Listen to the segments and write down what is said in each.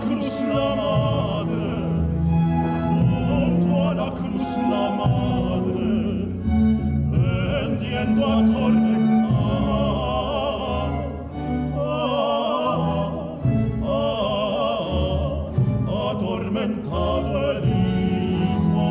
cruz la madre junto a la cruz la madre pendiendo atormentada ah, ah, ah, atormentado el hijo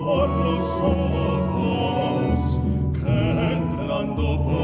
porno solos che entrando